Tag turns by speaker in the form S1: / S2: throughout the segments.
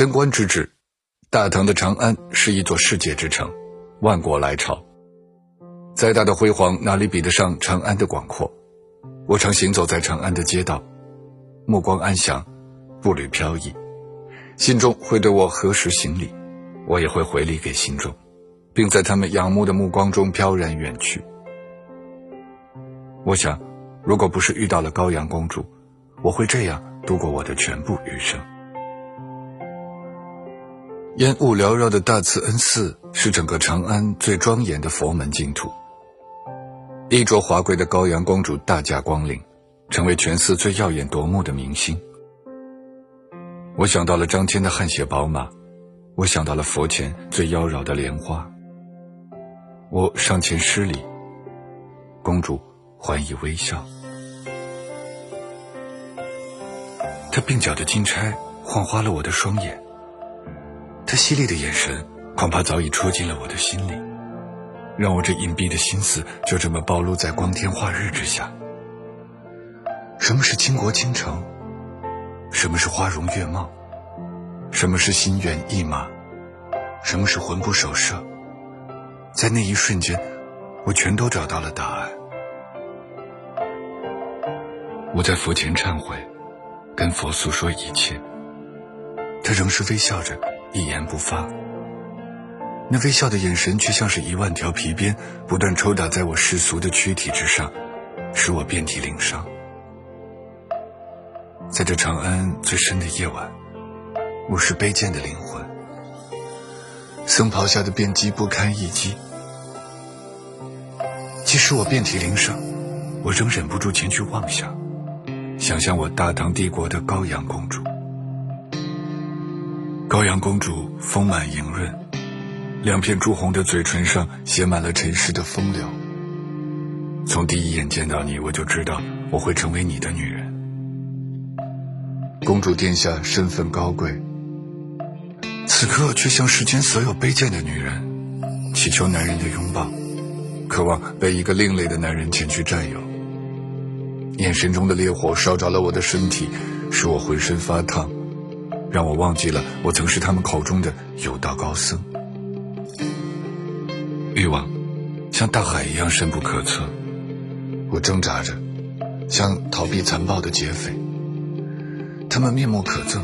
S1: 贞观之治，大唐的长安是一座世界之城，万国来朝。再大的辉煌，哪里比得上长安的广阔？我常行走在长安的街道，目光安详，步履飘逸，心中会对我何时行礼，我也会回礼给心中，并在他们仰慕的目光中飘然远去。我想，如果不是遇到了高阳公主，我会这样度过我的全部余生。烟雾缭绕的大慈恩寺是整个长安最庄严的佛门净土。衣着华贵的高阳公主大驾光临，成为全寺最耀眼夺目的明星。我想到了张骞的汗血宝马，我想到了佛前最妖娆的莲花。我上前施礼，公主还以微笑。她鬓角的金钗晃花了我的双眼。他犀利的眼神，恐怕早已戳进了我的心里，让我这隐蔽的心思就这么暴露在光天化日之下。什么是倾国倾城？什么是花容月貌？什么是心猿意马？什么是魂不守舍？在那一瞬间，我全都找到了答案。我在佛前忏悔，跟佛诉说一切，他仍是微笑着。一言不发，那微笑的眼神却像是一万条皮鞭，不断抽打在我世俗的躯体之上，使我遍体鳞伤。在这长安最深的夜晚，我是卑贱的灵魂，僧袍下的辩机不堪一击。即使我遍体鳞伤，我仍忍不住前去妄想，想象我大唐帝国的高阳公主。高阳公主丰满莹润，两片朱红的嘴唇上写满了尘世的风流。从第一眼见到你，我就知道我会成为你的女人。公主殿下身份高贵，此刻却像世间所有卑贱的女人，祈求男人的拥抱，渴望被一个另类的男人前去占有。眼神中的烈火烧着了我的身体，使我浑身发烫。让我忘记了我曾是他们口中的有道高僧。欲望像大海一样深不可测，我挣扎着，像逃避残暴的劫匪。他们面目可憎，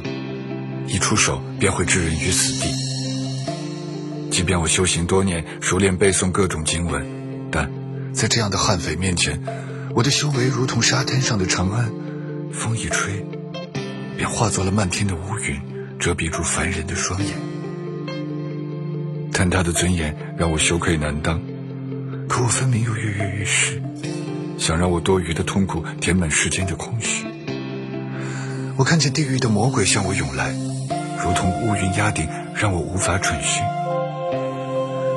S1: 一出手便会置人于死地。即便我修行多年，熟练背诵各种经文，但在这样的悍匪面前，我的修为如同沙滩上的长安，风一吹。化作了漫天的乌云，遮蔽住凡人的双眼。坍塌的尊严让我羞愧难当，可我分明又跃跃欲试，想让我多余的痛苦填满世间的空虚。我看见地狱的魔鬼向我涌来，如同乌云压顶，让我无法喘息。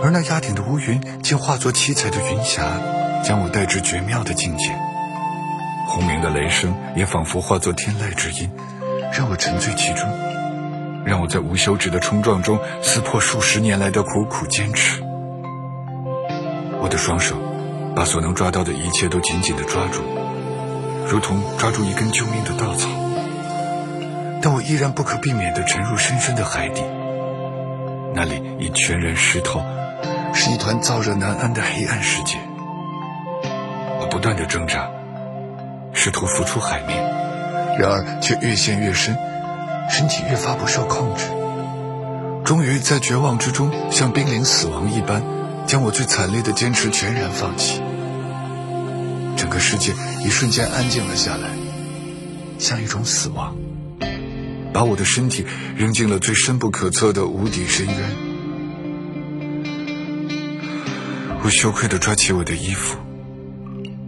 S1: 而那压顶的乌云竟化作七彩的云霞，将我带至绝妙的境界。轰鸣的雷声也仿佛化作天籁之音。让我沉醉其中，让我在无休止的冲撞中撕破数十年来的苦苦坚持。我的双手把所能抓到的一切都紧紧地抓住，如同抓住一根救命的稻草。但我依然不可避免地沉入深深的海底，那里已全然湿透，是一团燥热难安的黑暗世界。我不断地挣扎，试图浮出海面。然而却越陷越深，身体越发不受控制。终于在绝望之中，像濒临死亡一般，将我最惨烈的坚持全然放弃。整个世界一瞬间安静了下来，像一种死亡，把我的身体扔进了最深不可测的无底深渊。我羞愧地抓起我的衣服，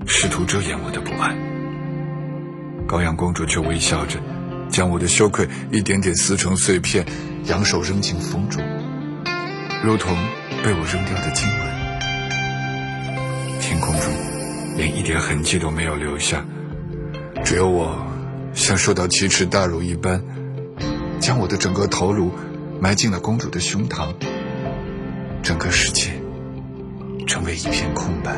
S1: 试图遮掩我的不安。高阳公主却微笑着，将我的羞愧一点点撕成碎片，扬手扔进风中，如同被我扔掉的经文。天空中连一点痕迹都没有留下，只有我像受到奇耻大辱一般，将我的整个头颅埋进了公主的胸膛，整个世界成为一片空白。